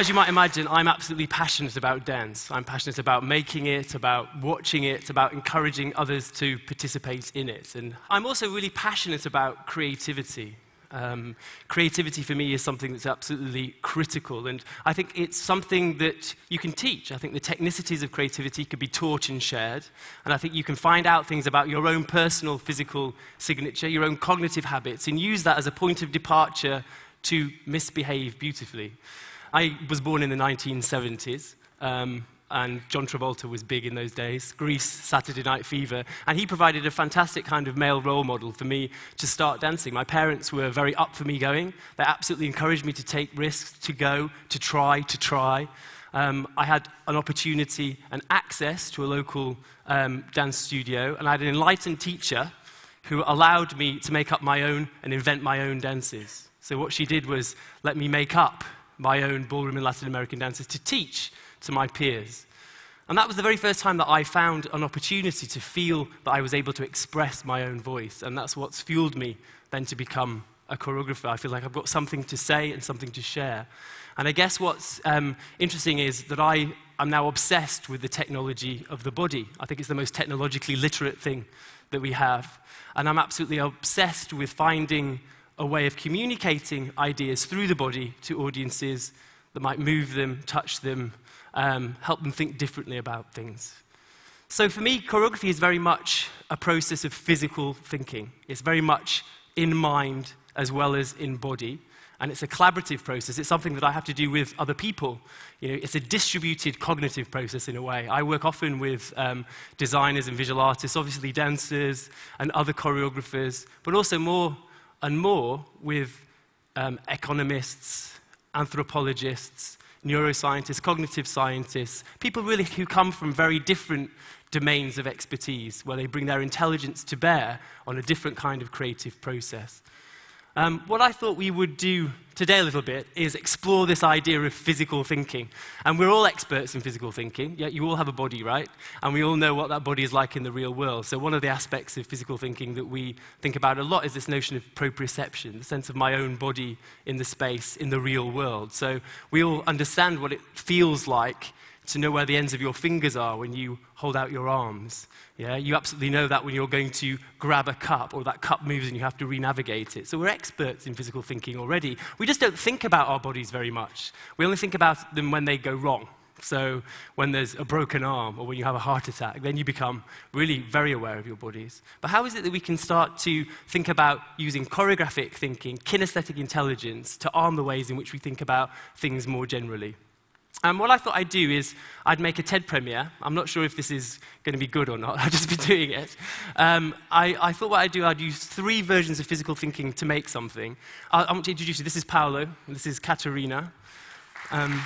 as you might imagine, I'm absolutely passionate about dance. I'm passionate about making it, about watching it, about encouraging others to participate in it. And I'm also really passionate about creativity. Um, creativity for me is something that's absolutely critical, and I think it's something that you can teach. I think the technicities of creativity can be taught and shared, and I think you can find out things about your own personal physical signature, your own cognitive habits, and use that as a point of departure to misbehave beautifully. I was born in the 1970s. Um, and John Travolta was big in those days, Grease, Saturday Night Fever, and he provided a fantastic kind of male role model for me to start dancing. My parents were very up for me going. They absolutely encouraged me to take risks, to go, to try, to try. Um, I had an opportunity and access to a local um, dance studio, and I had an enlightened teacher who allowed me to make up my own and invent my own dances. So what she did was let me make up my own ballroom and Latin American dances to teach to my peers. And that was the very first time that I found an opportunity to feel that I was able to express my own voice. And that's what's fueled me then to become a choreographer. I feel like I've got something to say and something to share. And I guess what's um, interesting is that I am now obsessed with the technology of the body. I think it's the most technologically literate thing that we have. And I'm absolutely obsessed with finding a way of communicating ideas through the body to audiences that might move them, touch them, um, help them think differently about things. So for me, choreography is very much a process of physical thinking. It's very much in mind as well as in body. And it's a collaborative process. It's something that I have to do with other people. You know, it's a distributed cognitive process in a way. I work often with um, designers and visual artists, obviously dancers and other choreographers, but also more and more with um, economists, anthropologists, neuroscientists, cognitive scientists, people really who come from very different domains of expertise, where they bring their intelligence to bear on a different kind of creative process. Um, what I thought we would do today a little bit is explore this idea of physical thinking. And we're all experts in physical thinking. Yeah, you all have a body, right? And we all know what that body is like in the real world. So one of the aspects of physical thinking that we think about a lot is this notion of proprioception, the sense of my own body in the space, in the real world. So we all understand what it feels like to know where the ends of your fingers are when you hold out your arms. Yeah, you absolutely know that when you're going to grab a cup or that cup moves and you have to re-navigate it. So we're experts in physical thinking already. We just don't think about our bodies very much. We only think about them when they go wrong. So when there's a broken arm or when you have a heart attack, then you become really very aware of your bodies. But how is it that we can start to think about using choreographic thinking, kinesthetic intelligence to arm the ways in which we think about things more generally? And what I thought I'd do is I'd make a TED premiere. I'm not sure if this is going to be good or not. I'll just be doing it. Um, I, I, thought what I'd do, I'd use three versions of physical thinking to make something. I, I want to introduce you. This is Paolo, this is Katerina. Um,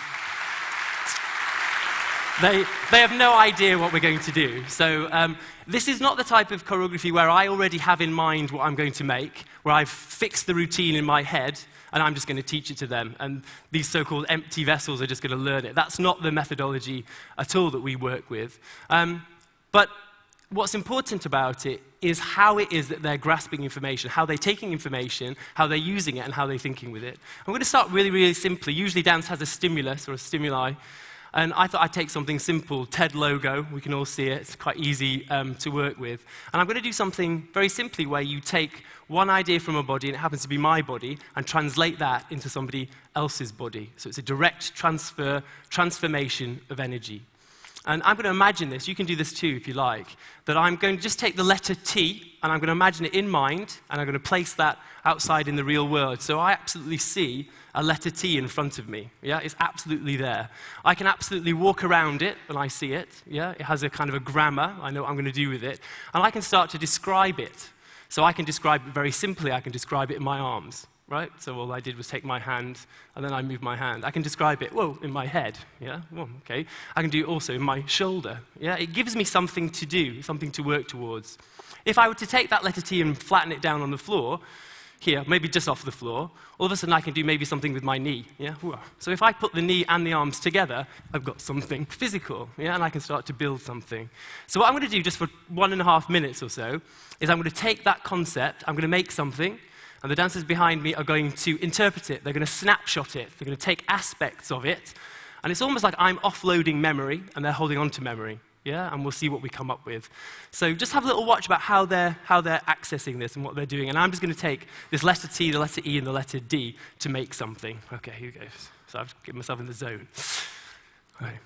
they, they have no idea what we're going to do. So um, this is not the type of choreography where I already have in mind what I'm going to make, where I've fixed the routine in my head, and I'm just going to teach it to them. And these so called empty vessels are just going to learn it. That's not the methodology at all that we work with. Um, but what's important about it is how it is that they're grasping information, how they're taking information, how they're using it, and how they're thinking with it. I'm going to start really, really simply. Usually, dance has a stimulus or a stimuli. And I thought I'd take something simple, TED logo, we can all see it, it's quite easy um, to work with. And I'm going to do something very simply where you take one idea from a body, and it happens to be my body, and translate that into somebody else's body. So it's a direct transfer, transformation of energy. And I'm going to imagine this, you can do this too if you like, that I'm going to just take the letter T and I'm going to imagine it in mind and I'm going to place that outside in the real world. So I absolutely see a letter T in front of me. Yeah, it's absolutely there. I can absolutely walk around it and I see it. Yeah, it has a kind of a grammar. I know what I'm going to do with it. And I can start to describe it. So I can describe it very simply. I can describe it in my arms right? So all I did was take my hand, and then I moved my hand. I can describe it, well, in my head, yeah? Well, okay. I can do it also in my shoulder, yeah? It gives me something to do, something to work towards. If I were to take that letter T and flatten it down on the floor, here, maybe just off the floor, all of a sudden I can do maybe something with my knee, yeah? So if I put the knee and the arms together, I've got something physical, yeah? And I can start to build something. So what I'm going to do just for one and a half minutes or so is I'm going to take that concept, I'm going to make something, And the dancers behind me are going to interpret it. They're going to snapshot it. They're going to take aspects of it. And it's almost like I'm offloading memory and they're holding on to memory. Yeah, and we'll see what we come up with. So just have a little watch about how they're, how they're accessing this and what they're doing. And I'm just going to take this letter T, the letter E, and the letter D to make something. Okay, here we go. So I've given myself in the zone. All right.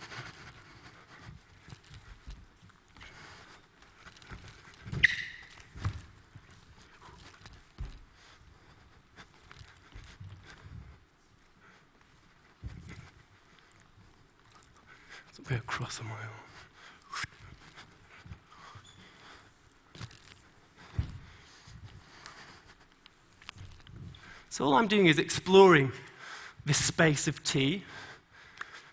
So across my own. So all I'm doing is exploring this space of T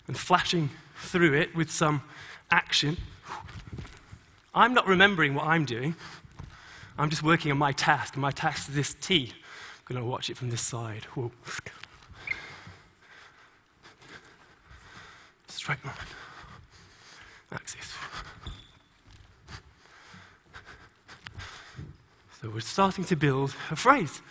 and flashing through it with some action. I'm not remembering what I'm doing. I'm just working on my task, my task is this T. I'm going to watch it from this side. Whoa. Strike line. Axis. So we're starting to build a phrase.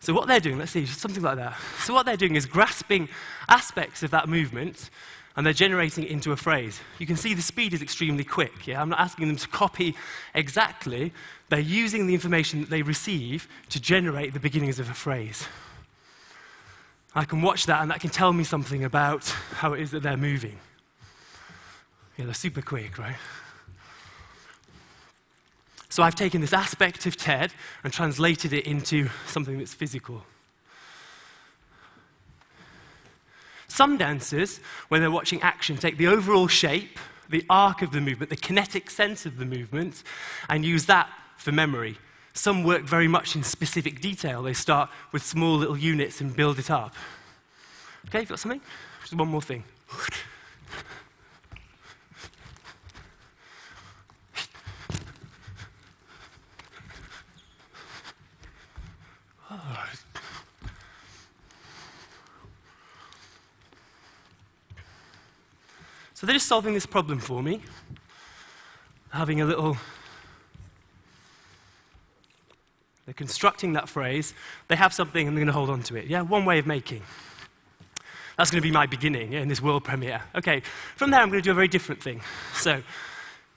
So, what they're doing, let's see, something like that. So, what they're doing is grasping aspects of that movement and they're generating it into a phrase. You can see the speed is extremely quick. Yeah? I'm not asking them to copy exactly, they're using the information that they receive to generate the beginnings of a phrase. I can watch that and that can tell me something about how it is that they're moving. Yeah, they're super quick, right? So I've taken this aspect of TED and translated it into something that's physical. Some dancers, when they're watching action, take the overall shape, the arc of the movement, the kinetic sense of the movement, and use that for memory. Some work very much in specific detail. They start with small little units and build it up. Okay, you got something? Just one more thing. So they're just solving this problem for me, having a little. They're constructing that phrase. They have something and they're going to hold on to it. Yeah, one way of making. That's going to be my beginning in this world premiere. Okay, from there I'm going to do a very different thing. So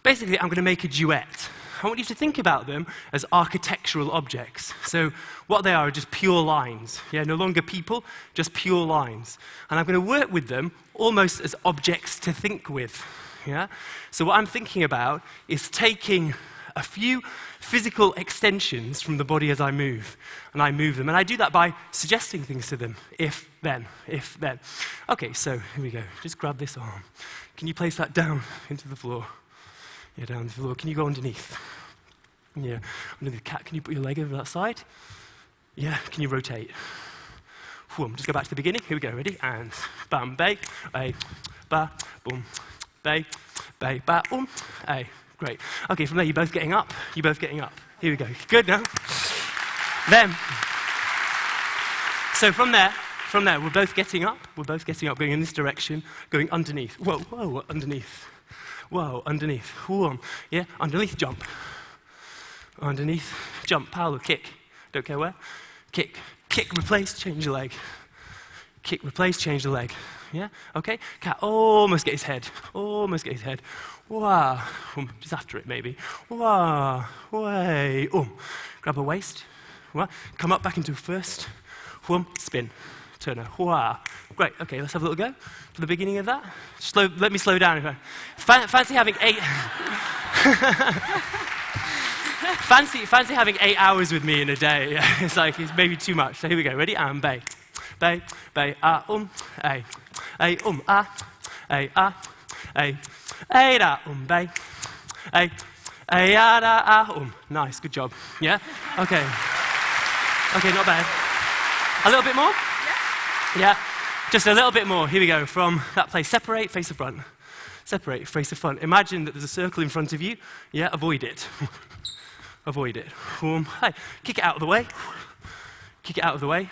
basically, I'm going to make a duet. I want you to think about them as architectural objects. So, what they are are just pure lines. Yeah, no longer people, just pure lines. And I'm going to work with them almost as objects to think with. Yeah? So, what I'm thinking about is taking a few physical extensions from the body as I move, and I move them. And I do that by suggesting things to them if, then, if, then. Okay, so here we go. Just grab this arm. Can you place that down into the floor? Yeah, down the floor. Can you go underneath? Yeah, under the cat. Can you put your leg over that side? Yeah, can you rotate? Whoom. Just go back to the beginning. Here we go. Ready? And bam, bay, bay, ba, boom, bay, bay, ba, boom, a. Great. Okay, from there, you're both getting up. You're both getting up. Here we go. Good now. then, so from there, from there, we're both getting up. We're both getting up, going in this direction, going underneath. Whoa, whoa, underneath. Whoa, underneath. Whoa, yeah, underneath jump. Underneath, jump, power, kick. Don't care where. Kick, kick, replace, change the leg. Kick, replace, change the leg. Yeah? Okay? Cat almost get his head. Almost get his head. Wow. Um, just after it, maybe. Wow. Way. Um. Grab a waist. Wow. Come up back into first. Um. Spin. Turner. Wow. Great. Okay, let's have a little go for the beginning of that. Slow, let me slow down. Fancy having eight. fancy, fancy having eight hours with me in a day. it's like, it's maybe too much. So here we go. Ready? And bay. Bay, bay, ah, um, a. A, um, ah, a, ah, a. A, da, um, bay. A, a, da, ah, um. Nice, good job. Yeah? Okay. Okay, not bad. A little bit more? Yeah. Just a little bit more. Here we go. From that place. Separate, face the front. Separate, face the front. Imagine that there's a circle in front of you. Yeah, avoid it. avoid it. Um, hey, kick it out of the way. Kick it out of the way.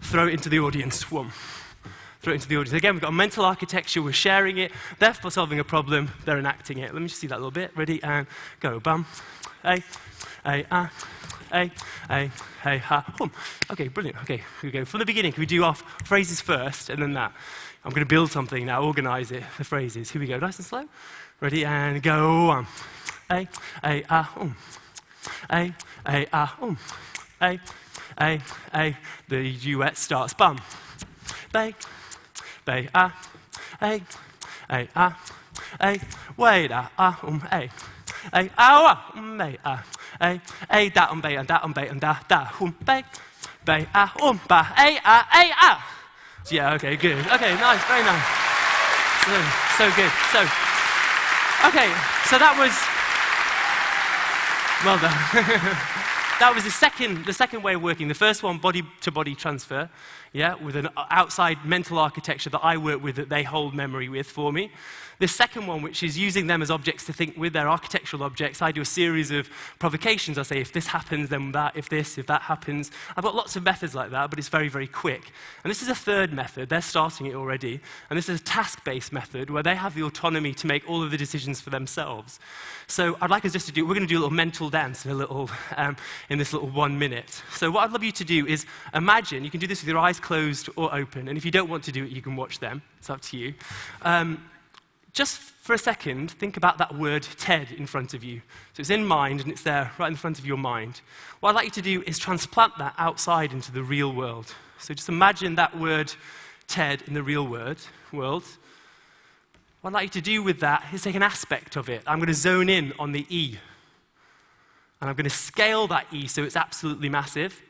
Throw it into the audience. One. Throw it into the audience. Again, we've got a mental architecture. We're sharing it. They're solving a problem. They're enacting it. Let me just see that a little bit. Ready? And go. Bam. Hey. Hey. Ah. A, A, A, ha, hum. Okay, brilliant. Okay, here we go. From the beginning, can we do our phrases first and then that? I'm going to build something now, organize it, the phrases. Here we go, nice and slow. Ready, and go on. A, A, ah, um. A, A, ah, um. A, A, A. The duet starts. Bum. Bay, bay, ah, A, A, ah, A. Wait, ah, ah, um, A. A, ah, um, A, ah. A, A, da, um, bay, and da, um, bay, and da, da, um, bay. Bay, ah, um, ba, A, ah, A, ah. Yeah, okay, good. Okay, nice, very nice. So, so good. So, okay, so that was, well done. that was the second, the second way of working. The first one, body to body transfer, yeah, with an outside mental architecture that I work with that they hold memory with for me. The second one, which is using them as objects to think with their architectural objects, I do a series of provocations. I say, if this happens, then that, if this, if that happens. I've got lots of methods like that, but it's very, very quick. And this is a third method. They're starting it already. And this is a task based method where they have the autonomy to make all of the decisions for themselves. So I'd like us just to do, we're going to do a little mental dance in, a little, um, in this little one minute. So what I'd love you to do is imagine, you can do this with your eyes closed or open. And if you don't want to do it, you can watch them. It's up to you. Um, just for a second, think about that word TED in front of you. So it's in mind and it's there right in front of your mind. What I'd like you to do is transplant that outside into the real world. So just imagine that word TED in the real word, world. What I'd like you to do with that is take an aspect of it. I'm going to zone in on the E. And I'm going to scale that E so it's absolutely massive.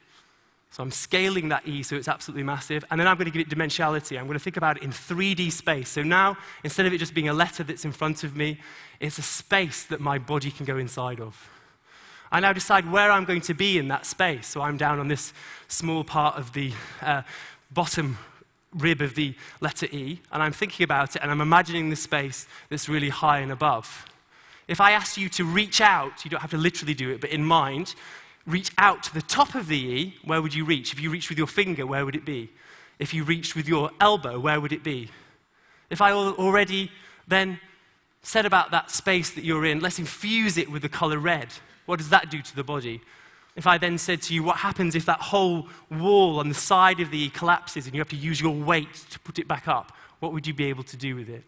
So I'm scaling that E so it's absolutely massive. And then I'm going to give it dimensionality. I'm going to think about it in 3D space. So now, instead of it just being a letter that's in front of me, it's a space that my body can go inside of. I now decide where I'm going to be in that space. So I'm down on this small part of the uh, bottom rib of the letter E, and I'm thinking about it, and I'm imagining the space that's really high and above. If I ask you to reach out, you don't have to literally do it, but in mind, reach out to the top of the E, where would you reach? If you reached with your finger, where would it be? If you reached with your elbow, where would it be? If I already then said about that space that you're in, let's infuse it with the color red. What does that do to the body? If I then said to you, what happens if that whole wall on the side of the E collapses and you have to use your weight to put it back up? What would you be able to do with it?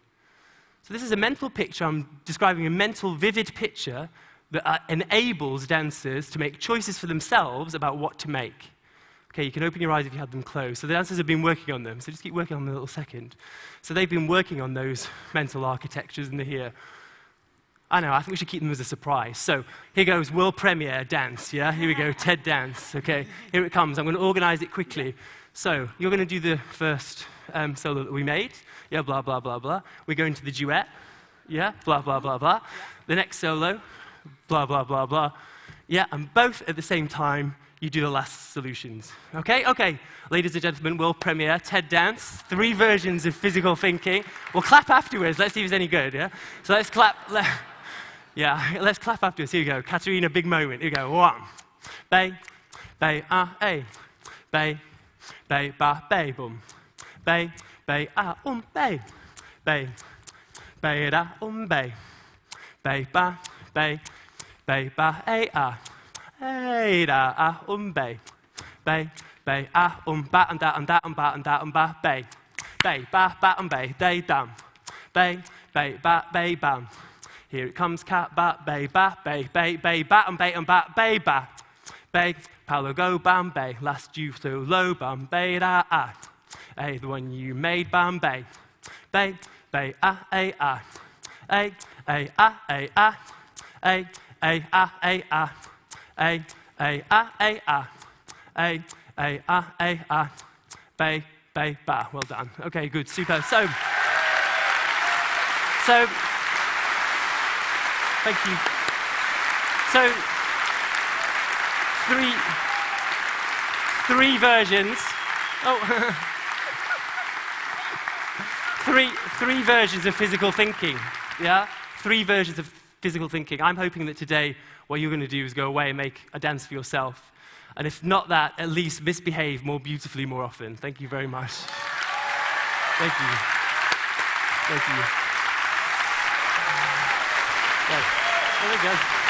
So, this is a mental picture. I'm describing a mental, vivid picture that uh, enables dancers to make choices for themselves about what to make. Okay, you can open your eyes if you had them closed. So the dancers have been working on them. So just keep working on them a little second. So they've been working on those mental architectures and they're here. I know, I think we should keep them as a surprise. So here goes world premiere dance, yeah? Here we go, TED dance, okay? Here it comes. I'm going to organize it quickly. So you're going to do the first um, solo that we made, yeah, blah, blah, blah, blah. We're going to the duet, yeah, blah, blah, blah, blah. The next solo, blah, blah, blah, blah. Yeah, and both at the same time, you do the last solutions. Okay? Okay. Ladies and gentlemen, world premiere, TED Dance, three versions of physical thinking. We'll clap afterwards. Let's see if it's any good, yeah? So let's clap. Yeah, let's clap afterwards. Here we go. Katerina, big moment. Here we go. One. Bay, bay, ah, a. Bay, bay, ba, bay, boom. Bay, bay, ah, um, bay. Bay, bay, da, um, bay. Bay, ba, bay, bay, ba, a, ah. Hey, da, ah, um, bay. Bay, bay, ah, um, ba, and da, and da, and ba, and da, and ba, bay. Bay, ba, ba, and bay, day, dam. Bay, bay, ba, bay, bam. Here it comes, cat, bat, bay, ba, bay, bay, bay, bat, and bay, and bat, bay, ba. Bay, palo, go, bam, bay. Last you so low, bam, bay, da, ah. Hey, the one you made, bam, bay. Bay, bay, ah, a, ah. A, a, ah, a, ah. A, a, ah, a, ah. A, A, A, A, A. A, A, A, A, A. Bay, bay, ba. Well done. Okay, good, super. So, so, thank you. So, three, three versions. Oh, three, three versions of physical thinking. Yeah? Three versions of physical thinking. I'm hoping that today what you're going to do is go away and make a dance for yourself. And if not that, at least misbehave more beautifully more often. Thank you very much. Thank you. Thank you. Right. There we go.